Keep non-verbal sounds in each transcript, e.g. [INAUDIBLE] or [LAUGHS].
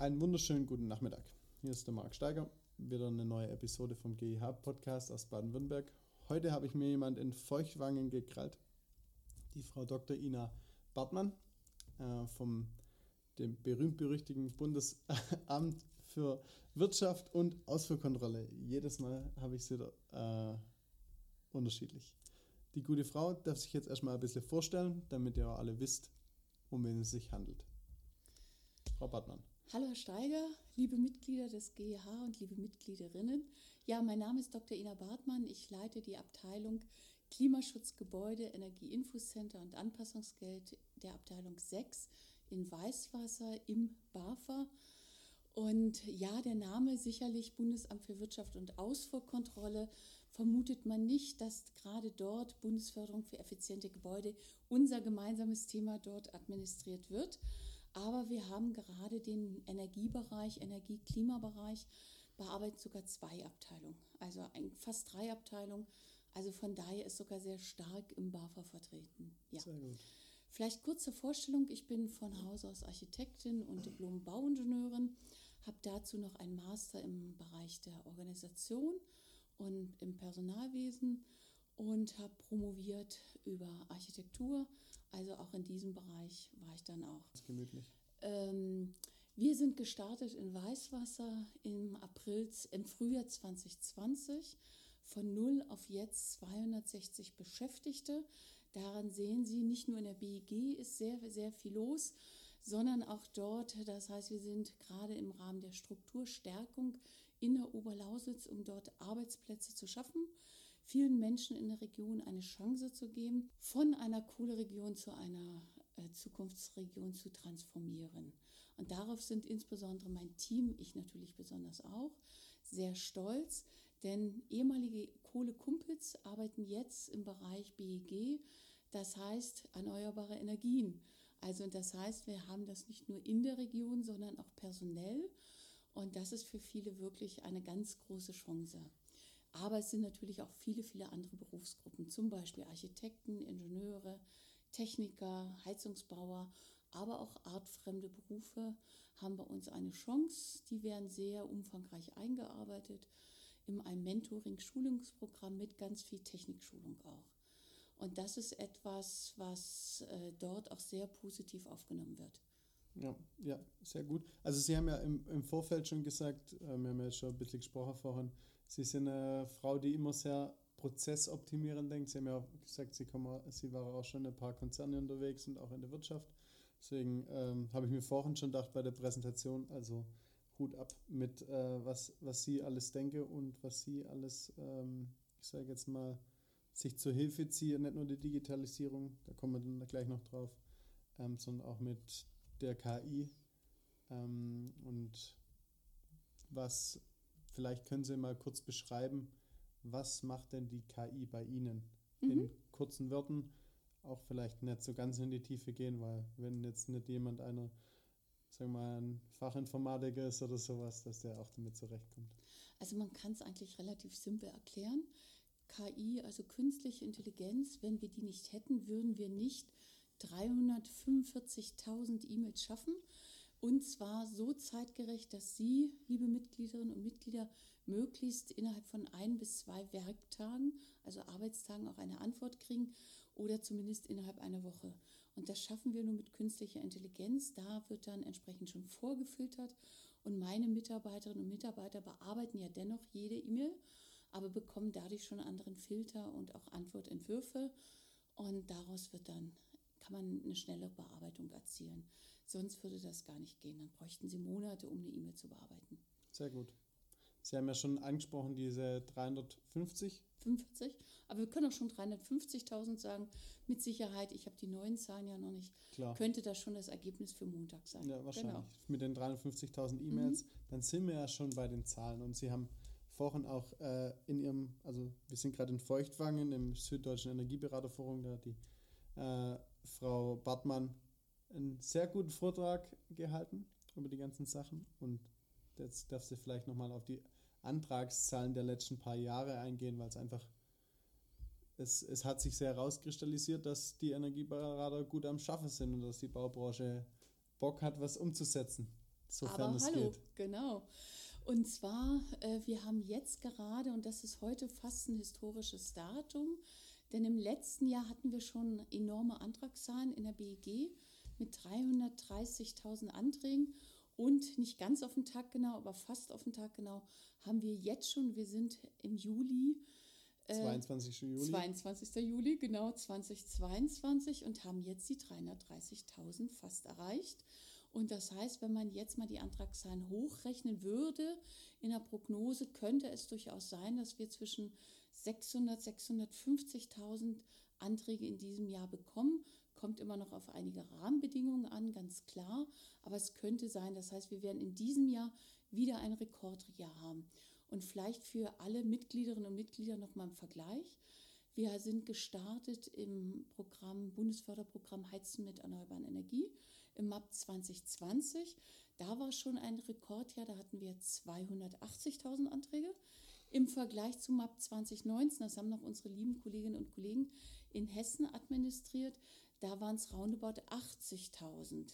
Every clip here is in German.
Einen wunderschönen guten Nachmittag. Hier ist der Marc Steiger, wieder eine neue Episode vom GIH-Podcast aus Baden-Württemberg. Heute habe ich mir jemand in Feuchtwangen gekrallt, die Frau Dr. Ina Bartmann äh, vom dem berühmt-berüchtigten Bundesamt für Wirtschaft und Ausfuhrkontrolle. Jedes Mal habe ich sie da, äh, unterschiedlich. Die gute Frau darf sich jetzt erstmal ein bisschen vorstellen, damit ihr alle wisst, um wen es sich handelt. Frau Bartmann. Hallo Herr Steiger, liebe Mitglieder des GEH und liebe Mitgliederinnen. Ja, mein Name ist Dr. Ina Bartmann. Ich leite die Abteilung Klimaschutz, Gebäude, Energieinfocenter und Anpassungsgeld der Abteilung 6 in Weißwasser im BAFA. Und ja, der Name sicherlich Bundesamt für Wirtschaft und Ausfuhrkontrolle vermutet man nicht, dass gerade dort Bundesförderung für effiziente Gebäude unser gemeinsames Thema dort administriert wird. Aber wir haben gerade den Energiebereich, Energie-Klimabereich, bearbeiten sogar zwei Abteilungen, also fast drei Abteilungen. Also von daher ist sogar sehr stark im BAFA vertreten. Ja. Sehr gut. Vielleicht kurze Vorstellung. Ich bin von Haus aus Architektin und Diplom-Bauingenieurin, habe dazu noch einen Master im Bereich der Organisation und im Personalwesen und habe promoviert über Architektur. Also auch in diesem Bereich war ich dann auch. Das ist gemütlich. Ähm, wir sind gestartet in Weißwasser im April, im Frühjahr 2020 von null auf jetzt 260 Beschäftigte. Daran sehen Sie, nicht nur in der BEG ist sehr, sehr viel los, sondern auch dort. Das heißt, wir sind gerade im Rahmen der Strukturstärkung in der Oberlausitz, um dort Arbeitsplätze zu schaffen, vielen Menschen in der Region eine Chance zu geben, von einer Kohleregion zu einer äh, Zukunftsregion zu transformieren. Und darauf sind insbesondere mein Team, ich natürlich besonders auch, sehr stolz, denn ehemalige Kohlekumpels arbeiten jetzt im Bereich BEG, das heißt erneuerbare Energien. Also das heißt, wir haben das nicht nur in der Region, sondern auch personell. Und das ist für viele wirklich eine ganz große Chance. Aber es sind natürlich auch viele, viele andere Berufsgruppen, zum Beispiel Architekten, Ingenieure, Techniker, Heizungsbauer, aber auch artfremde Berufe haben bei uns eine Chance. Die werden sehr umfangreich eingearbeitet in einem Mentoring-Schulungsprogramm mit ganz viel Technikschulung auch. Und das ist etwas, was äh, dort auch sehr positiv aufgenommen wird. Ja, ja, sehr gut. Also Sie haben ja im, im Vorfeld schon gesagt, äh, wir haben ja schon ein bisschen gesprochen vorhin, Sie sind eine Frau, die immer sehr prozessoptimierend denkt. Sie haben ja auch gesagt, Sie, kommen, Sie waren auch schon in ein paar Konzerne unterwegs und auch in der Wirtschaft. Deswegen ähm, habe ich mir vorhin schon gedacht bei der Präsentation, also Hut ab mit, äh, was, was Sie alles denke und was Sie alles, ähm, ich sage jetzt mal, sich zur Hilfe ziehen, nicht nur die Digitalisierung, da kommen wir dann gleich noch drauf, ähm, sondern auch mit der KI. Ähm, und was, vielleicht können Sie mal kurz beschreiben, was macht denn die KI bei Ihnen? Mhm. In kurzen Worten, auch vielleicht nicht so ganz in die Tiefe gehen, weil wenn jetzt nicht jemand einer, sagen wir mal, ein Fachinformatiker ist oder sowas, dass der auch damit zurechtkommt. Also man kann es eigentlich relativ simpel erklären. KI, also künstliche Intelligenz, wenn wir die nicht hätten, würden wir nicht 345.000 E-Mails schaffen. Und zwar so zeitgerecht, dass Sie, liebe Mitgliederinnen und Mitglieder, möglichst innerhalb von ein bis zwei Werktagen, also Arbeitstagen, auch eine Antwort kriegen oder zumindest innerhalb einer Woche. Und das schaffen wir nur mit künstlicher Intelligenz. Da wird dann entsprechend schon vorgefiltert. Und meine Mitarbeiterinnen und Mitarbeiter bearbeiten ja dennoch jede E-Mail, aber bekommen dadurch schon anderen Filter und auch Antwortentwürfe. Und daraus wird dann kann man eine schnelle Bearbeitung erzielen. Sonst würde das gar nicht gehen. Dann bräuchten Sie Monate, um eine E-Mail zu bearbeiten. Sehr gut. Sie haben ja schon angesprochen, diese 350. 50, aber wir können auch schon 350.000 sagen. Mit Sicherheit, ich habe die neuen Zahlen ja noch nicht, Klar. könnte das schon das Ergebnis für Montag sein. Ja, wahrscheinlich. Genau. Mit den 350.000 E-Mails, mhm. dann sind wir ja schon bei den Zahlen. Und Sie haben vorhin auch äh, in Ihrem, also wir sind gerade in Feuchtwangen im Süddeutschen Energieberaterforum, da die äh, Frau Bartmann einen sehr guten Vortrag gehalten über die ganzen Sachen und jetzt darf sie vielleicht nochmal auf die Antragszahlen der letzten paar Jahre eingehen, weil es einfach, es, es hat sich sehr herauskristallisiert, dass die Energieberater gut am Schaffen sind und dass die Baubranche Bock hat, was umzusetzen. sofern Aber es hallo, geht. genau. Und zwar, äh, wir haben jetzt gerade, und das ist heute fast ein historisches Datum, denn im letzten Jahr hatten wir schon enorme Antragszahlen in der BEG mit 330.000 Anträgen. Und nicht ganz auf den Tag genau, aber fast auf den Tag genau, haben wir jetzt schon, wir sind im Juli, äh, 22. Juli. 22. Juli, genau 2022 und haben jetzt die 330.000 fast erreicht. Und das heißt, wenn man jetzt mal die Antragszahlen hochrechnen würde, in der Prognose könnte es durchaus sein, dass wir zwischen 600, 650.000 Anträge in diesem Jahr bekommen. Kommt immer noch auf einige Rahmenbedingungen an, ganz klar. Aber es könnte sein, das heißt, wir werden in diesem Jahr wieder ein Rekordjahr haben. Und vielleicht für alle Mitgliederinnen und Mitglieder nochmal im Vergleich. Wir sind gestartet im Programm, Bundesförderprogramm Heizen mit erneuerbaren Energie im MAP 2020. Da war schon ein Rekordjahr, da hatten wir 280.000 Anträge. Im Vergleich zum MAP 2019, das haben noch unsere lieben Kolleginnen und Kollegen in Hessen administriert, da waren es roundabout 80.000.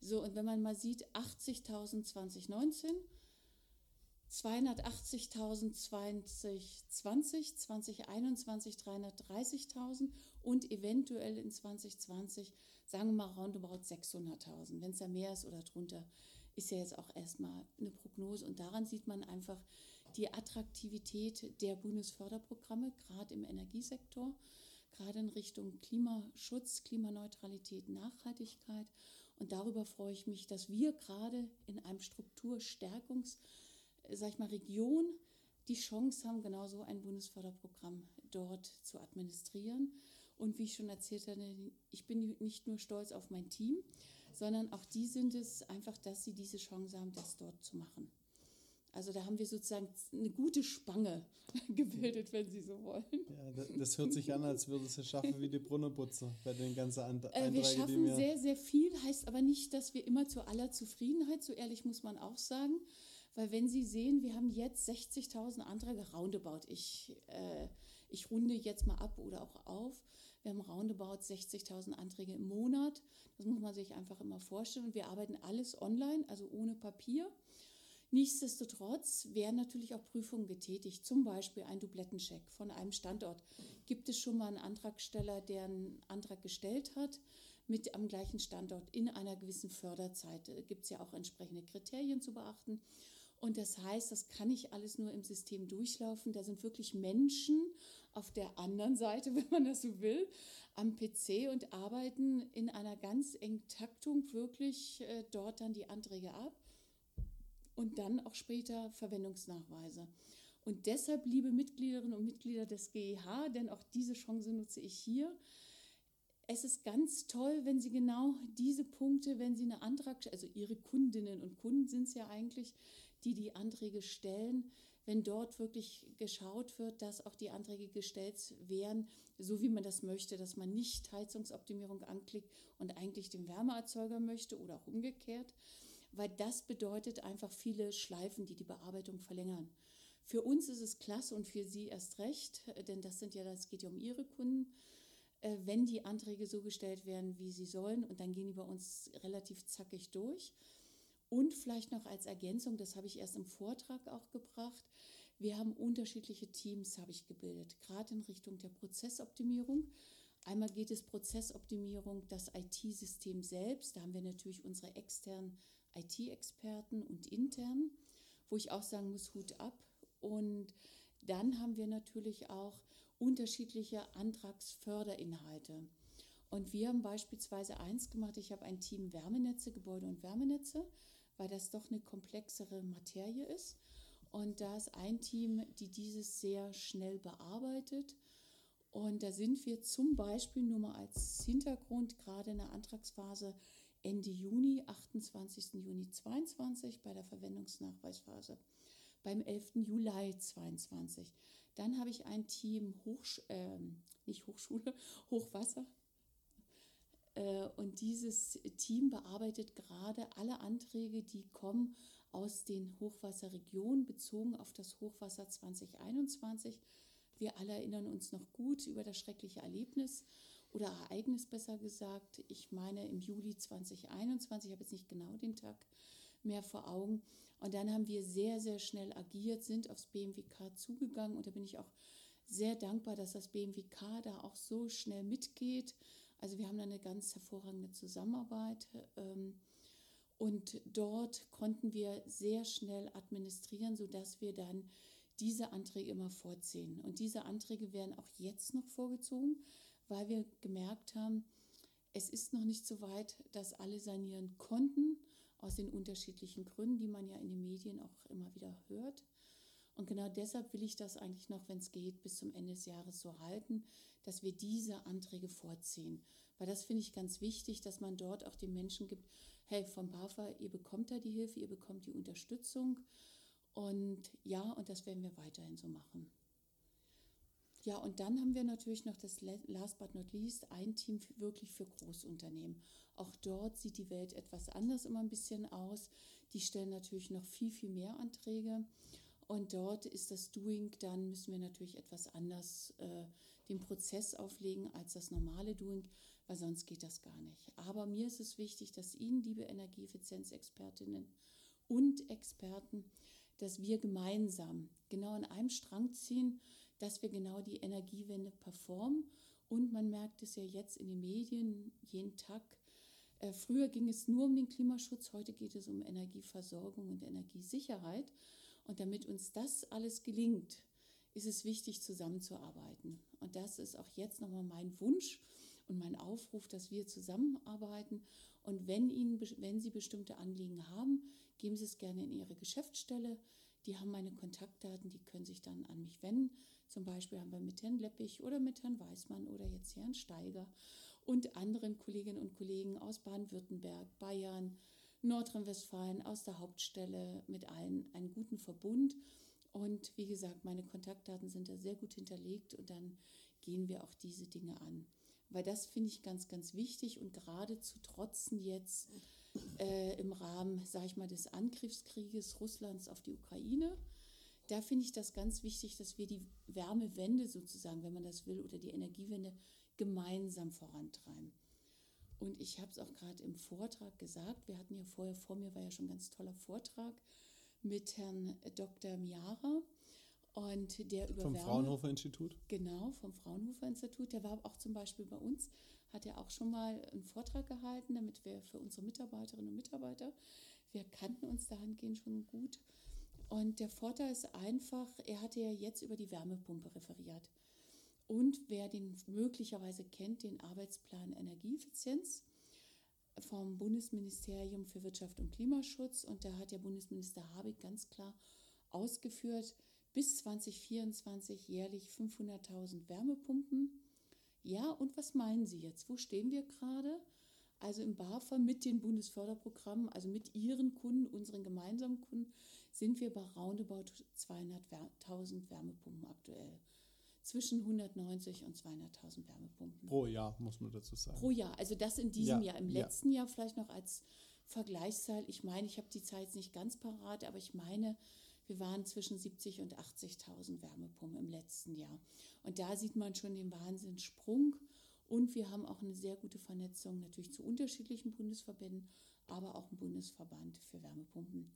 So, und wenn man mal sieht, 80.000 2019, 280.000 2020, 2021 330.000 und eventuell in 2020, sagen wir mal, roundabout 600.000. Wenn es da mehr ist oder drunter, ist ja jetzt auch erstmal eine Prognose. Und daran sieht man einfach die Attraktivität der Bundesförderprogramme, gerade im Energiesektor, gerade in Richtung Klimaschutz, Klimaneutralität, Nachhaltigkeit. Und darüber freue ich mich, dass wir gerade in einem Strukturstärkungs- sag ich mal, Region die Chance haben, genauso ein Bundesförderprogramm dort zu administrieren. Und wie ich schon erzählt hatte, ich bin nicht nur stolz auf mein Team, sondern auch die sind es einfach, dass sie diese Chance haben, das dort zu machen. Also da haben wir sozusagen eine gute Spange [LAUGHS] gebildet, wenn Sie so wollen. Ja, das hört sich an, als würde es schaffen wie die Brunnerputzer bei den ganzen Anträgen. Äh, wir schaffen wir sehr, sehr viel, heißt aber nicht, dass wir immer zu aller Zufriedenheit, so ehrlich muss man auch sagen, weil wenn Sie sehen, wir haben jetzt 60.000 Anträge roundabout. Ich, äh, ich runde jetzt mal ab oder auch auf. Wir haben roundabout 60.000 Anträge im Monat. Das muss man sich einfach immer vorstellen. Und wir arbeiten alles online, also ohne Papier. Nichtsdestotrotz werden natürlich auch Prüfungen getätigt, zum Beispiel ein Dublettencheck von einem Standort. Gibt es schon mal einen Antragsteller, der einen Antrag gestellt hat mit am gleichen Standort in einer gewissen Förderzeit? Gibt es ja auch entsprechende Kriterien zu beachten. Und das heißt, das kann nicht alles nur im System durchlaufen. Da sind wirklich Menschen auf der anderen Seite, [LAUGHS] wenn man das so will, am PC und arbeiten in einer ganz engen Taktung wirklich äh, dort dann die Anträge ab und dann auch später Verwendungsnachweise. Und deshalb, liebe Mitgliederinnen und Mitglieder des GEH, denn auch diese Chance nutze ich hier, es ist ganz toll, wenn Sie genau diese Punkte, wenn Sie eine Antrag, also Ihre Kundinnen und Kunden sind es ja eigentlich, die die Anträge stellen, wenn dort wirklich geschaut wird, dass auch die Anträge gestellt werden, so wie man das möchte, dass man nicht Heizungsoptimierung anklickt und eigentlich den Wärmeerzeuger möchte oder auch umgekehrt, weil das bedeutet einfach viele Schleifen, die die Bearbeitung verlängern. Für uns ist es klasse und für Sie erst recht, denn das sind ja, das geht ja um Ihre Kunden, äh, wenn die Anträge so gestellt werden, wie sie sollen und dann gehen die bei uns relativ zackig durch. Und vielleicht noch als Ergänzung, das habe ich erst im Vortrag auch gebracht, wir haben unterschiedliche Teams, habe ich gebildet, gerade in Richtung der Prozessoptimierung. Einmal geht es Prozessoptimierung, das IT-System selbst. Da haben wir natürlich unsere externen IT-Experten und intern, wo ich auch sagen muss, Hut ab. Und dann haben wir natürlich auch unterschiedliche Antragsförderinhalte. Und wir haben beispielsweise eins gemacht, ich habe ein Team Wärmenetze, Gebäude und Wärmenetze weil das doch eine komplexere Materie ist. Und da ist ein Team, die dieses sehr schnell bearbeitet. Und da sind wir zum Beispiel nur mal als Hintergrund gerade in der Antragsphase Ende Juni, 28. Juni 22 bei der Verwendungsnachweisphase, beim 11. Juli 22. Dann habe ich ein Team Hochsch äh, nicht Hochschule, [LAUGHS] Hochwasser, äh, und dieses Team bearbeitet gerade alle Anträge, die kommen aus den Hochwasserregionen bezogen auf das Hochwasser 2021. Wir alle erinnern uns noch gut über das schreckliche Erlebnis oder Ereignis besser gesagt. Ich meine im Juli 2021, ich habe jetzt nicht genau den Tag, mehr vor Augen. Und dann haben wir sehr, sehr schnell agiert, sind aufs BMWK zugegangen und da bin ich auch sehr dankbar, dass das BMWK da auch so schnell mitgeht. Also wir haben da eine ganz hervorragende Zusammenarbeit. Ähm, und dort konnten wir sehr schnell administrieren, sodass wir dann diese Anträge immer vorziehen. Und diese Anträge werden auch jetzt noch vorgezogen, weil wir gemerkt haben, es ist noch nicht so weit, dass alle sanieren konnten, aus den unterschiedlichen Gründen, die man ja in den Medien auch immer wieder hört. Und genau deshalb will ich das eigentlich noch, wenn es geht, bis zum Ende des Jahres so halten, dass wir diese Anträge vorziehen. Weil das finde ich ganz wichtig, dass man dort auch den Menschen gibt, hey, vom BAFA, ihr bekommt da die Hilfe, ihr bekommt die Unterstützung. Und ja, und das werden wir weiterhin so machen. Ja, und dann haben wir natürlich noch das Last but not least, ein Team wirklich für Großunternehmen. Auch dort sieht die Welt etwas anders immer ein bisschen aus. Die stellen natürlich noch viel, viel mehr Anträge. Und dort ist das Doing, dann müssen wir natürlich etwas anders äh, den Prozess auflegen als das normale Doing, weil sonst geht das gar nicht. Aber mir ist es wichtig, dass Ihnen, liebe Energieeffizienzexpertinnen und Experten, dass wir gemeinsam genau an einem Strang ziehen, dass wir genau die Energiewende performen. Und man merkt es ja jetzt in den Medien jeden Tag. Äh, früher ging es nur um den Klimaschutz, heute geht es um Energieversorgung und Energiesicherheit. Und damit uns das alles gelingt, ist es wichtig, zusammenzuarbeiten. Und das ist auch jetzt nochmal mein Wunsch und mein Aufruf, dass wir zusammenarbeiten. Und wenn, Ihnen, wenn Sie bestimmte Anliegen haben, geben Sie es gerne in Ihre Geschäftsstelle. Die haben meine Kontaktdaten, die können sich dann an mich wenden. Zum Beispiel haben wir mit Herrn Leppich oder mit Herrn Weißmann oder jetzt Herrn Steiger und anderen Kolleginnen und Kollegen aus Baden-Württemberg, Bayern, Nordrhein-Westfalen aus der Hauptstelle mit allen einen guten Verbund. Und wie gesagt, meine Kontaktdaten sind da sehr gut hinterlegt und dann gehen wir auch diese Dinge an. Weil das finde ich ganz, ganz wichtig und gerade zu trotzen jetzt äh, im Rahmen, sage ich mal, des Angriffskrieges Russlands auf die Ukraine, da finde ich das ganz wichtig, dass wir die Wärmewende sozusagen, wenn man das will, oder die Energiewende gemeinsam vorantreiben. Und ich habe es auch gerade im Vortrag gesagt, wir hatten ja vorher, vor mir war ja schon ein ganz toller Vortrag mit Herrn Dr. Miara. Und der über vom Wärme, Fraunhofer Institut? Genau, vom Fraunhofer Institut. Der war auch zum Beispiel bei uns, hat er auch schon mal einen Vortrag gehalten, damit wir für unsere Mitarbeiterinnen und Mitarbeiter, wir kannten uns dahingehend schon gut. Und der Vorteil ist einfach, er hatte ja jetzt über die Wärmepumpe referiert. Und wer den möglicherweise kennt, den Arbeitsplan Energieeffizienz vom Bundesministerium für Wirtschaft und Klimaschutz. Und da hat der Bundesminister Habeck ganz klar ausgeführt, bis 2024 jährlich 500.000 Wärmepumpen. Ja, und was meinen Sie jetzt? Wo stehen wir gerade? Also im BAFA mit den Bundesförderprogrammen, also mit Ihren Kunden, unseren gemeinsamen Kunden, sind wir bei roundabout 200.000 Wärmepumpen aktuell zwischen 190 und 200.000 Wärmepumpen. Pro Jahr, muss man dazu sagen. Pro Jahr, also das in diesem ja, Jahr. Im ja. letzten Jahr vielleicht noch als Vergleichszahl. Ich meine, ich habe die Zahl jetzt nicht ganz parat, aber ich meine, wir waren zwischen 70 und 80.000 Wärmepumpen im letzten Jahr. Und da sieht man schon den Wahnsinnssprung. Und wir haben auch eine sehr gute Vernetzung natürlich zu unterschiedlichen Bundesverbänden, aber auch im Bundesverband für Wärmepumpen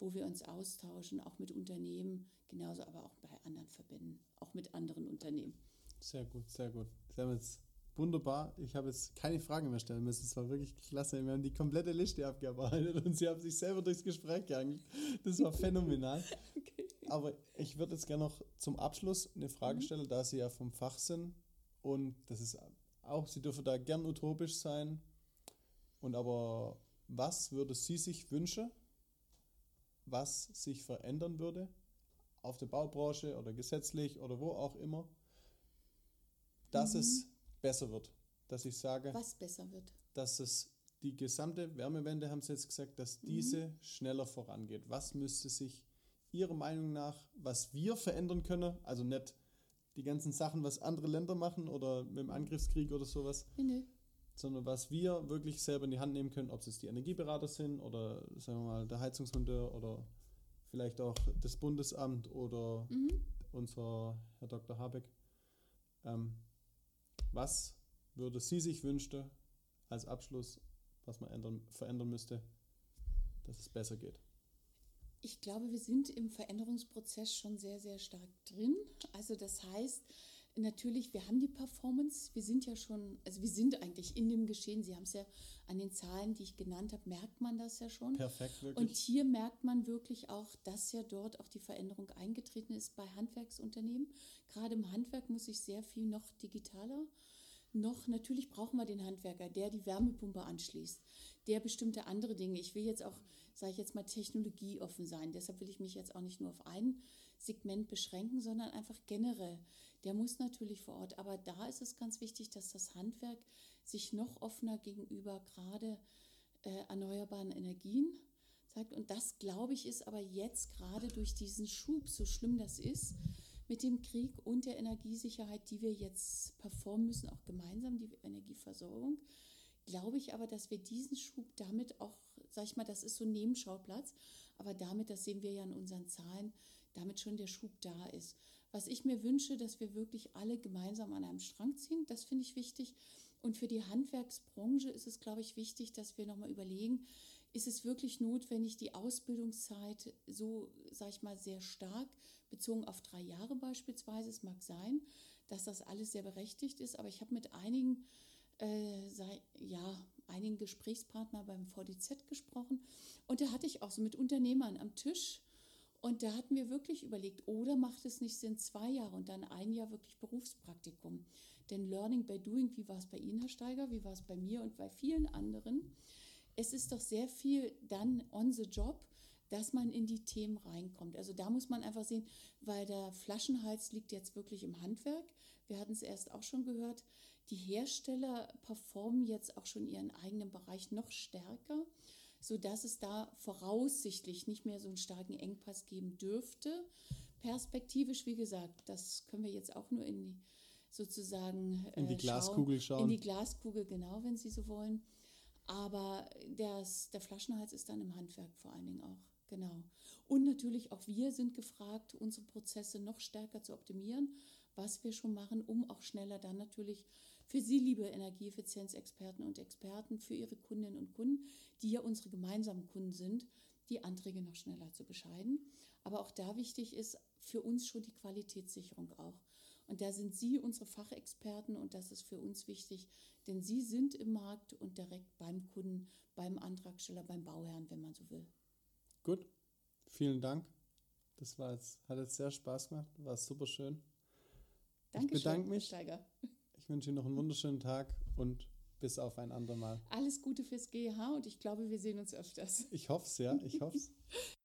wo wir uns austauschen, auch mit Unternehmen, genauso aber auch bei anderen Verbänden, auch mit anderen Unternehmen. Sehr gut, sehr gut. Sie haben jetzt wunderbar. Ich habe jetzt keine Fragen mehr stellen müssen. Es war wirklich klasse. Wir haben die komplette Liste abgearbeitet und Sie haben sich selber durchs Gespräch geangelt. Das war phänomenal. [LAUGHS] okay. Aber ich würde jetzt gerne noch zum Abschluss eine Frage mhm. stellen, da Sie ja vom Fach sind. Und das ist auch, Sie dürfen da gern utopisch sein. Und aber was würde Sie sich wünschen, was sich verändern würde auf der Baubranche oder gesetzlich oder wo auch immer, dass mhm. es besser wird. Dass ich sage, was besser wird. Dass es die gesamte Wärmewende, haben Sie jetzt gesagt, dass mhm. diese schneller vorangeht. Was müsste sich Ihrer Meinung nach, was wir verändern können, also nicht die ganzen Sachen, was andere Länder machen oder mit dem Angriffskrieg oder sowas, nee, nee sondern was wir wirklich selber in die Hand nehmen können, ob es jetzt die Energieberater sind oder sagen wir mal der Heizungsmonteur oder vielleicht auch das Bundesamt oder mhm. unser Herr Dr. Habeck. Ähm, was würde Sie sich wünschen als Abschluss, was man ändern, verändern müsste? dass es besser geht? Ich glaube, wir sind im Veränderungsprozess schon sehr, sehr stark drin. Also das heißt, natürlich, wir haben die Performance, wir sind ja schon, also wir sind eigentlich in dem Geschehen. Sie haben es ja an den Zahlen, die ich genannt habe, merkt man das ja schon. Perfekt, wirklich. Und hier merkt man wirklich auch, dass ja dort auch die Veränderung eingetreten ist bei Handwerksunternehmen. Gerade im Handwerk muss ich sehr viel noch digitaler noch, natürlich brauchen wir den Handwerker, der die Wärmepumpe anschließt, der bestimmte andere Dinge. Ich will jetzt auch, sage ich jetzt mal, technologieoffen sein. Deshalb will ich mich jetzt auch nicht nur auf ein Segment beschränken, sondern einfach generell. Der muss natürlich vor Ort. Aber da ist es ganz wichtig, dass das Handwerk sich noch offener gegenüber gerade äh, erneuerbaren Energien zeigt. Und das, glaube ich, ist aber jetzt gerade durch diesen Schub, so schlimm das ist, mit dem Krieg und der Energiesicherheit, die wir jetzt performen müssen, auch gemeinsam, die Energieversorgung, glaube ich aber, dass wir diesen Schub damit auch, sag ich mal, das ist so ein Nebenschauplatz, aber damit, das sehen wir ja in unseren Zahlen, damit schon der Schub da ist. Was ich mir wünsche, dass wir wirklich alle gemeinsam an einem Strang ziehen, das finde ich wichtig. Und für die Handwerksbranche ist es, glaube ich, wichtig, dass wir nochmal überlegen, ist es wirklich notwendig, die Ausbildungszeit so, sage ich mal, sehr stark bezogen auf drei Jahre beispielsweise? Es mag sein, dass das alles sehr berechtigt ist, aber ich habe mit einigen, äh, sei, ja, einigen Gesprächspartnern beim VDZ gesprochen und da hatte ich auch so mit Unternehmern am Tisch und da hatten wir wirklich überlegt, oder macht es nicht Sinn, zwei Jahre und dann ein Jahr wirklich Berufspraktikum? Denn Learning by Doing, wie war es bei Ihnen, Herr Steiger, wie war es bei mir und bei vielen anderen? es ist doch sehr viel dann on the job, dass man in die Themen reinkommt. Also da muss man einfach sehen, weil der Flaschenhals liegt jetzt wirklich im Handwerk. Wir hatten es erst auch schon gehört. Die Hersteller performen jetzt auch schon ihren eigenen Bereich noch stärker, sodass es da voraussichtlich nicht mehr so einen starken Engpass geben dürfte. Perspektivisch, wie gesagt, das können wir jetzt auch nur in die sozusagen in die äh, Glaskugel schauen. In die Glaskugel, genau, wenn Sie so wollen. Aber das, der Flaschenhals ist dann im Handwerk vor allen Dingen auch. Genau. Und natürlich auch wir sind gefragt, unsere Prozesse noch stärker zu optimieren, was wir schon machen, um auch schneller dann natürlich für Sie, liebe Energieeffizienzexperten und Experten, für Ihre Kundinnen und Kunden, die ja unsere gemeinsamen Kunden sind, die Anträge noch schneller zu bescheiden. Aber auch da wichtig ist für uns schon die Qualitätssicherung auch. Und da sind Sie unsere Fachexperten und das ist für uns wichtig, denn Sie sind im Markt und direkt beim Kunden, beim Antragsteller, beim Bauherrn, wenn man so will. Gut, vielen Dank. Das war jetzt, hat jetzt sehr Spaß gemacht, war super schön. Dankeschön, ich bedanke mich. Steiger. Ich wünsche Ihnen noch einen wunderschönen Tag und bis auf ein andermal. Alles Gute fürs GH und ich glaube, wir sehen uns öfters. Ich hoffe es, ja, ich hoffe es. [LAUGHS]